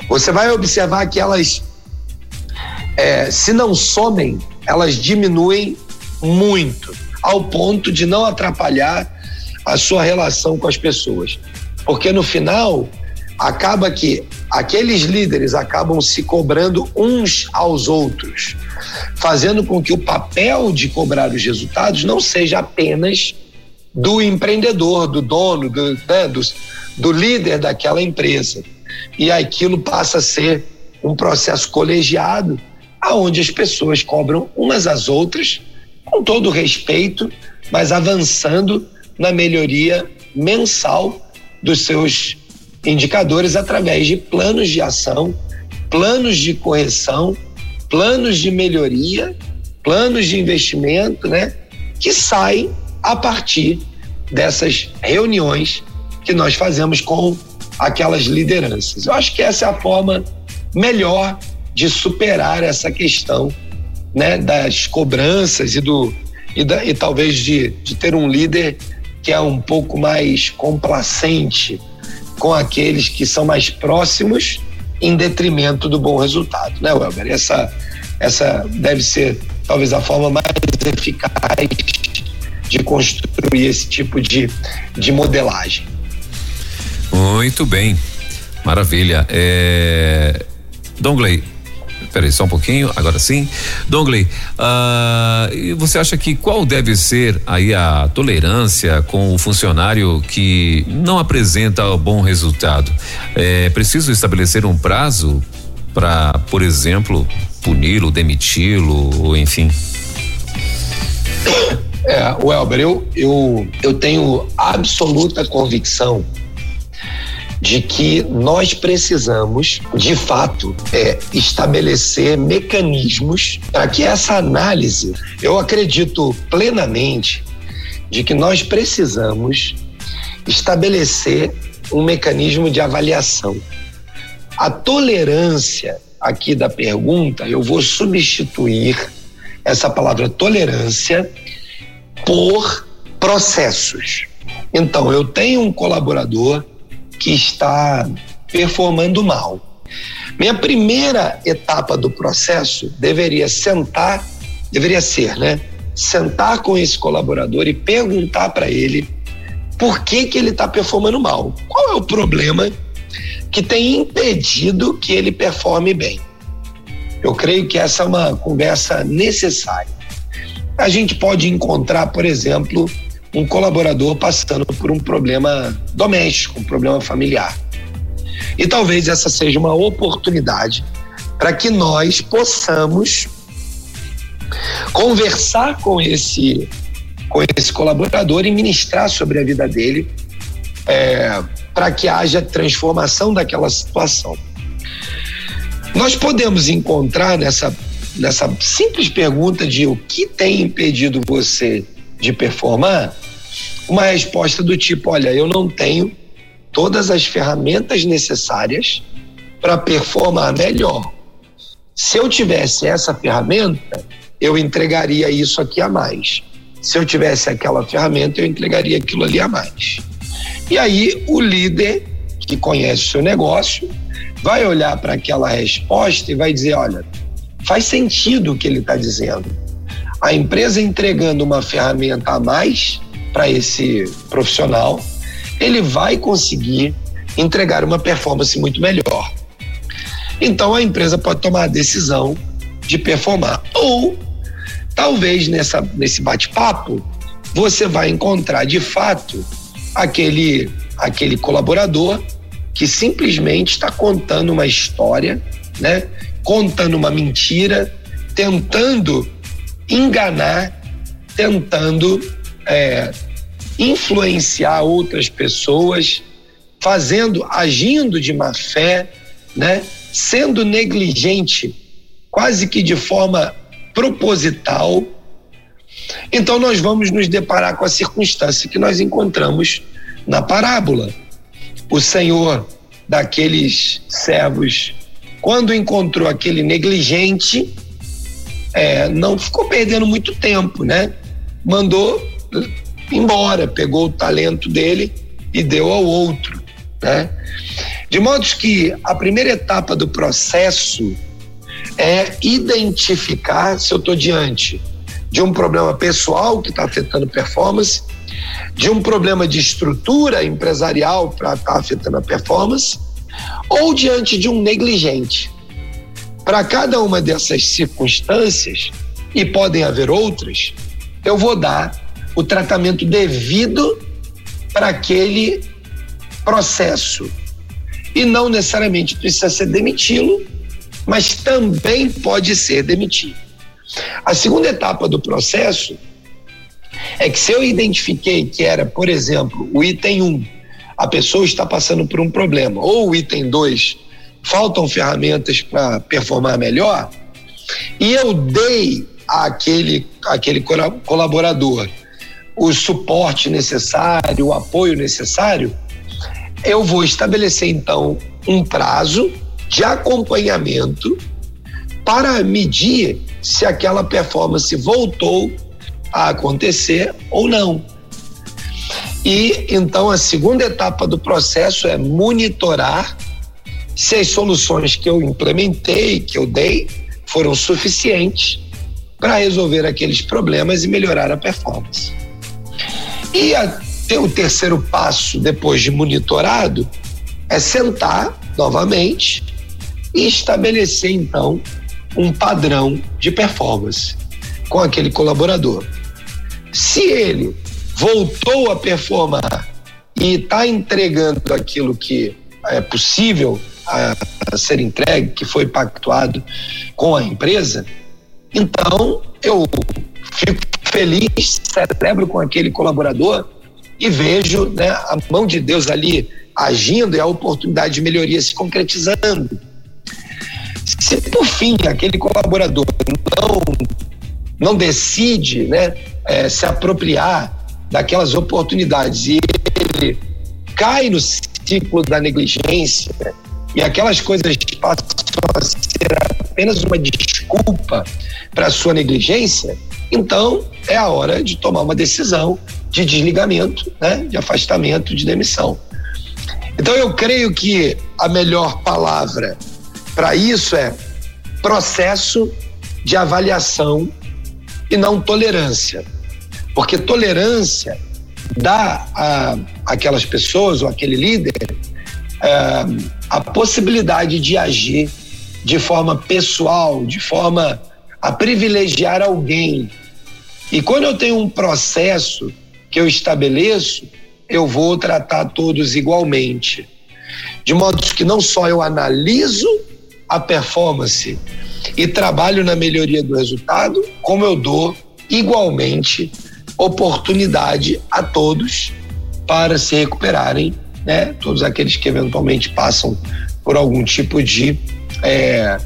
você vai observar que elas, é, se não somem, elas diminuem muito, ao ponto de não atrapalhar a sua relação com as pessoas. Porque no final, acaba que aqueles líderes acabam se cobrando uns aos outros, fazendo com que o papel de cobrar os resultados não seja apenas do empreendedor, do dono, do, né, do, do líder daquela empresa. E aquilo passa a ser um processo colegiado, aonde as pessoas cobram umas às outras, com todo respeito, mas avançando na melhoria mensal dos seus indicadores através de planos de ação, planos de correção planos de melhoria, planos de investimento, né? Que saem a partir dessas reuniões que nós fazemos com aquelas lideranças. Eu acho que essa é a forma melhor de superar essa questão né, das cobranças e do e, da, e talvez de, de ter um líder que é um pouco mais complacente com aqueles que são mais próximos em detrimento do bom resultado, né, Welber? Essa, essa deve ser talvez a forma mais eficaz de construir esse tipo de, de modelagem. Muito bem, maravilha. É... Dongley, Peraí, só um pouquinho, agora sim. Dongley, uh, você acha que qual deve ser aí a tolerância com o funcionário que não apresenta bom resultado? É preciso estabelecer um prazo para, por exemplo, puni-lo, demiti-lo, enfim? É, Welber, eu, eu, eu tenho absoluta convicção de que nós precisamos, de fato, é, estabelecer mecanismos para que essa análise, eu acredito plenamente de que nós precisamos estabelecer um mecanismo de avaliação. A tolerância aqui da pergunta, eu vou substituir essa palavra tolerância por processos. Então, eu tenho um colaborador que está performando mal. Minha primeira etapa do processo deveria sentar, deveria ser, né? Sentar com esse colaborador e perguntar para ele por que que ele está performando mal. Qual é o problema que tem impedido que ele performe bem? Eu creio que essa é uma conversa necessária. A gente pode encontrar, por exemplo, um colaborador passando por um problema doméstico, um problema familiar. E talvez essa seja uma oportunidade para que nós possamos conversar com esse com esse colaborador e ministrar sobre a vida dele é, para que haja transformação daquela situação. Nós podemos encontrar nessa nessa simples pergunta de o que tem impedido você de performar, uma resposta do tipo: olha, eu não tenho todas as ferramentas necessárias para performar melhor. Se eu tivesse essa ferramenta, eu entregaria isso aqui a mais. Se eu tivesse aquela ferramenta, eu entregaria aquilo ali a mais. E aí o líder que conhece o seu negócio vai olhar para aquela resposta e vai dizer: olha, faz sentido o que ele está dizendo. A empresa entregando uma ferramenta a mais para esse profissional, ele vai conseguir entregar uma performance muito melhor. Então a empresa pode tomar a decisão de performar. Ou talvez nessa, nesse bate-papo você vai encontrar de fato aquele, aquele colaborador que simplesmente está contando uma história, né? contando uma mentira, tentando enganar, tentando é, influenciar outras pessoas, fazendo, agindo de má fé, né? sendo negligente, quase que de forma proposital. Então nós vamos nos deparar com a circunstância que nós encontramos na parábola. O Senhor daqueles servos, quando encontrou aquele negligente, é, não ficou perdendo muito tempo, né? Mandou embora, pegou o talento dele e deu ao outro, né? De modo que a primeira etapa do processo é identificar se eu estou diante de um problema pessoal que está afetando performance, de um problema de estrutura empresarial para estar tá afetando a performance, ou diante de um negligente. Para cada uma dessas circunstâncias, e podem haver outras, eu vou dar o tratamento devido para aquele processo. E não necessariamente precisa ser demiti-lo, mas também pode ser demitido. A segunda etapa do processo é que se eu identifiquei que era, por exemplo, o item 1, um, a pessoa está passando por um problema, ou o item 2, faltam ferramentas para performar melhor, e eu dei àquele, àquele colaborador o suporte necessário, o apoio necessário, eu vou estabelecer então um prazo de acompanhamento para medir se aquela performance voltou a acontecer ou não. E então a segunda etapa do processo é monitorar se as soluções que eu implementei, que eu dei, foram suficientes para resolver aqueles problemas e melhorar a performance. E a, o terceiro passo, depois de monitorado, é sentar novamente e estabelecer então um padrão de performance com aquele colaborador. Se ele voltou a performar e está entregando aquilo que é possível a, a, ser entregue, que foi pactuado com a empresa, então eu fico feliz, celebro com aquele colaborador e vejo né, a mão de Deus ali agindo e a oportunidade de melhoria se concretizando. Se por fim aquele colaborador não, não decide né, é, se apropriar daquelas oportunidades e ele cai no ciclo da negligência e aquelas coisas passam a ser apenas uma desculpa para sua negligência, então é a hora de tomar uma decisão de desligamento, né, de afastamento, de demissão. Então eu creio que a melhor palavra para isso é processo de avaliação e não tolerância. Porque tolerância dá a aquelas pessoas ou aquele líder é, a possibilidade de agir de forma pessoal, de forma a privilegiar alguém. E quando eu tenho um processo que eu estabeleço, eu vou tratar todos igualmente. De modo que não só eu analiso a performance e trabalho na melhoria do resultado, como eu dou igualmente oportunidade a todos para se recuperarem, né? Todos aqueles que eventualmente passam por algum tipo de é,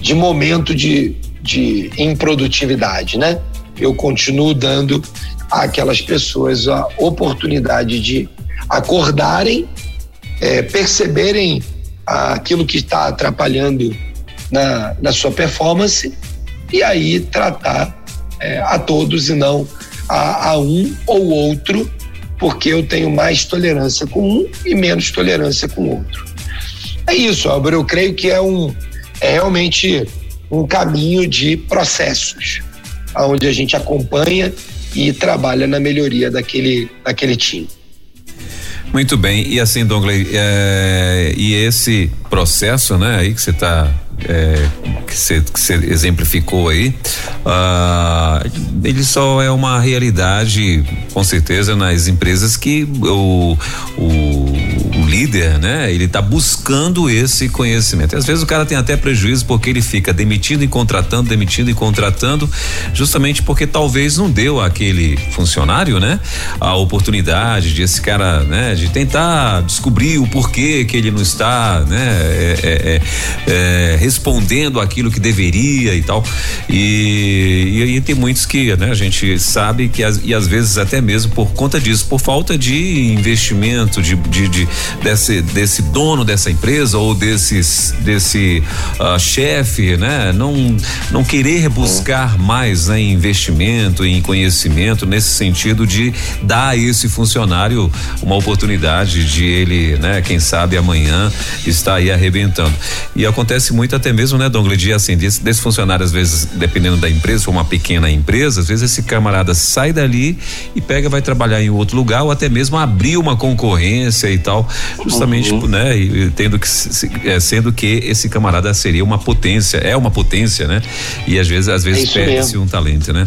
de momento de, de improdutividade, né? Eu continuo dando àquelas pessoas a oportunidade de acordarem, é, perceberem aquilo que está atrapalhando na, na sua performance e aí tratar é, a todos e não a, a um ou outro, porque eu tenho mais tolerância com um e menos tolerância com o outro. É isso, Álvaro. Eu creio que é um é realmente um caminho de processos, onde a gente acompanha e trabalha na melhoria daquele, daquele time. Muito bem, e assim, Dongley, é, e esse processo, né, aí que você está é, que você exemplificou aí, uh, ele só é uma realidade, com certeza, nas empresas que o, o líder, né, ele está buscando esse conhecimento. E às vezes o cara tem até prejuízo porque ele fica demitindo e contratando, demitindo e contratando, justamente porque talvez não deu aquele funcionário, né, a oportunidade de esse cara, né, de tentar descobrir o porquê que ele não está, né, é, é, é, é respondendo aquilo que deveria e tal. E, e aí tem muitos que, né, a gente sabe que as, e às vezes até mesmo por conta disso, por falta de investimento, de, de, de desse, desse dono dessa empresa ou desses, desse uh, chefe, né, não, não querer buscar mais né, em investimento, em conhecimento, nesse sentido de dar a esse funcionário uma oportunidade de ele, né, quem sabe amanhã estar aí arrebentando. E acontece muito até mesmo, né, Dongle, de assim, desse, desse funcionário, às vezes, dependendo da empresa, for uma pequena empresa, às vezes esse camarada sai dali e pega, vai trabalhar em outro lugar, ou até mesmo abrir uma concorrência e tal, justamente, uhum. né, e, tendo que, é, sendo que esse camarada seria uma potência, é uma potência, né? E às vezes, às vezes é perde-se um talento, né?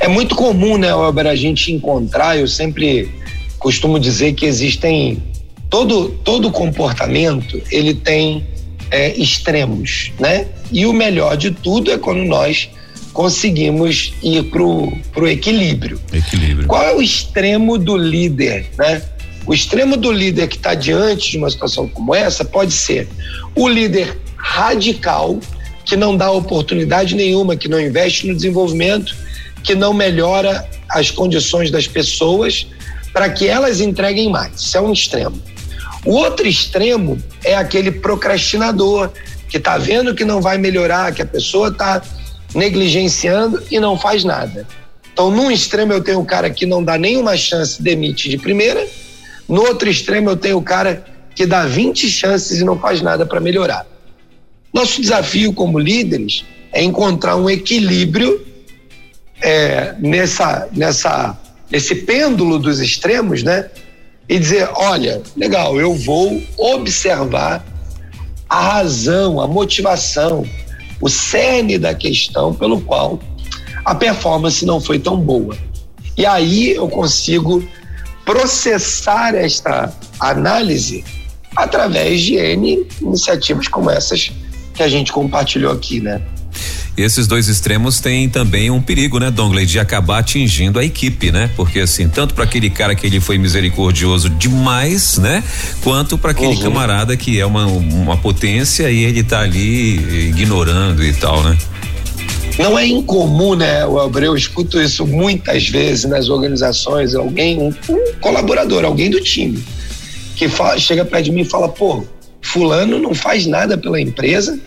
É muito comum, né, Weber, a gente encontrar, eu sempre costumo dizer que existem todo todo comportamento ele tem é, extremos, né? E o melhor de tudo é quando nós conseguimos ir pro, pro equilíbrio. Equilíbrio. Qual é o extremo do líder, né? O extremo do líder que está diante de uma situação como essa pode ser o líder radical, que não dá oportunidade nenhuma, que não investe no desenvolvimento, que não melhora as condições das pessoas para que elas entreguem mais. Isso é um extremo. O outro extremo é aquele procrastinador que está vendo que não vai melhorar, que a pessoa está negligenciando e não faz nada. Então, num extremo eu tenho o cara que não dá nenhuma chance, demite de primeira. No outro extremo eu tenho o cara que dá 20 chances e não faz nada para melhorar. Nosso desafio como líderes é encontrar um equilíbrio é, nessa, nessa, nesse pêndulo dos extremos, né? E dizer, olha, legal, eu vou observar a razão, a motivação, o cerne da questão pelo qual a performance não foi tão boa. E aí eu consigo processar esta análise através de N iniciativas como essas que a gente compartilhou aqui, né? esses dois extremos têm também um perigo, né, Dongley, de acabar atingindo a equipe, né? Porque assim, tanto para aquele cara que ele foi misericordioso demais, né? Quanto para aquele uhum. camarada que é uma, uma potência e ele tá ali ignorando e tal, né? Não é incomum, né, o Elber? Eu escuto isso muitas vezes nas organizações. Alguém, um, um colaborador, alguém do time, que fala, chega perto de mim e fala: pô, Fulano não faz nada pela empresa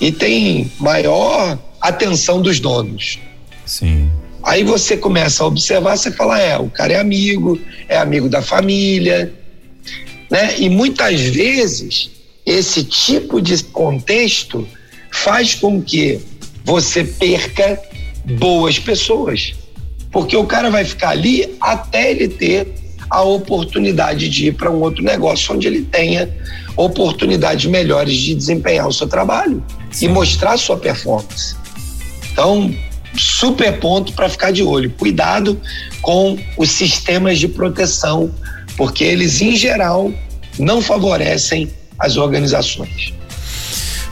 e tem maior atenção dos donos. Sim. Aí você começa a observar, você fala, é, o cara é amigo, é amigo da família, né? E muitas vezes esse tipo de contexto faz com que você perca boas pessoas. Porque o cara vai ficar ali até ele ter a oportunidade de ir para um outro negócio onde ele tenha oportunidades melhores de desempenhar o seu trabalho Sim. e mostrar sua performance. Então, super ponto para ficar de olho. Cuidado com os sistemas de proteção, porque eles, em geral, não favorecem as organizações.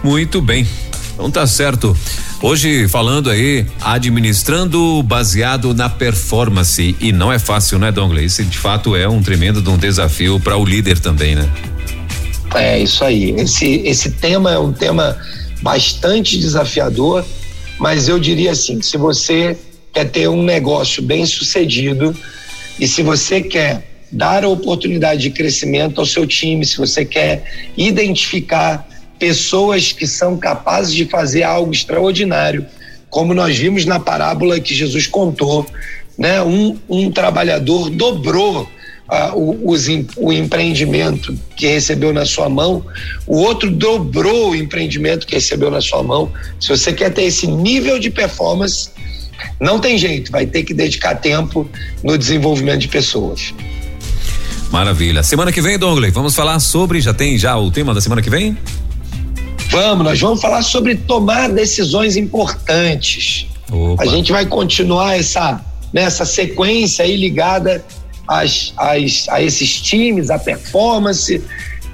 Muito bem. Então tá certo. Hoje falando aí, administrando baseado na performance. E não é fácil, né, Dongley? Isso de fato é um tremendo de um desafio para o líder também, né? É isso aí. Esse, esse tema é um tema bastante desafiador, mas eu diria assim: se você quer ter um negócio bem sucedido e se você quer dar a oportunidade de crescimento ao seu time, se você quer identificar pessoas que são capazes de fazer algo extraordinário, como nós vimos na parábola que Jesus contou, né? Um, um trabalhador dobrou ah, o, os, o empreendimento que recebeu na sua mão, o outro dobrou o empreendimento que recebeu na sua mão. Se você quer ter esse nível de performance, não tem jeito, vai ter que dedicar tempo no desenvolvimento de pessoas. Maravilha. Semana que vem, Dongley, vamos falar sobre. Já tem já o tema da semana que vem? Vamos, nós vamos falar sobre tomar decisões importantes. Opa. A gente vai continuar essa nessa sequência aí ligada as, as, a esses times, a performance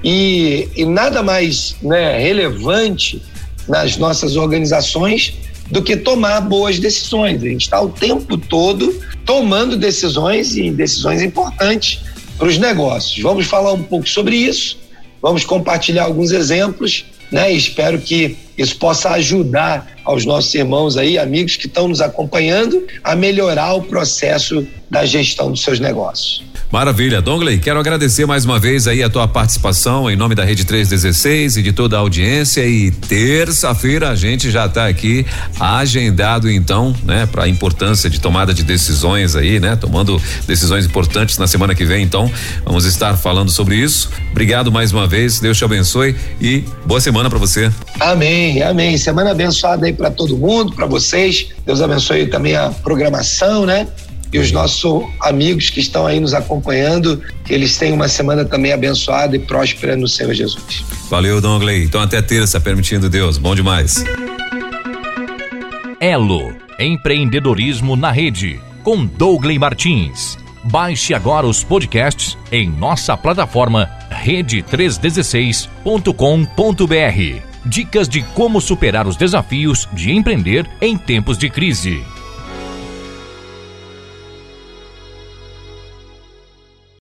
e, e nada mais né, relevante nas nossas organizações do que tomar boas decisões. A gente está o tempo todo tomando decisões e decisões importantes para os negócios. Vamos falar um pouco sobre isso, vamos compartilhar alguns exemplos, né? E espero que isso possa ajudar aos nossos irmãos aí, amigos que estão nos acompanhando, a melhorar o processo da gestão dos seus negócios. Maravilha, Dongley, quero agradecer mais uma vez aí a tua participação em nome da Rede 316 e de toda a audiência e terça-feira a gente já está aqui agendado então, né, para a importância de tomada de decisões aí, né, tomando decisões importantes na semana que vem, então vamos estar falando sobre isso. Obrigado mais uma vez, Deus te abençoe e boa semana para você. Amém, amém. Semana abençoada aí para todo mundo, para vocês. Deus abençoe também a programação, né? E os nossos amigos que estão aí nos acompanhando, que eles tenham uma semana também abençoada e próspera no Senhor Jesus. Valeu, Dongley. Então até terça, permitindo Deus. Bom demais. Elo, empreendedorismo na rede, com Dougley Martins. Baixe agora os podcasts em nossa plataforma rede316.com.br. Dicas de como superar os desafios de empreender em tempos de crise.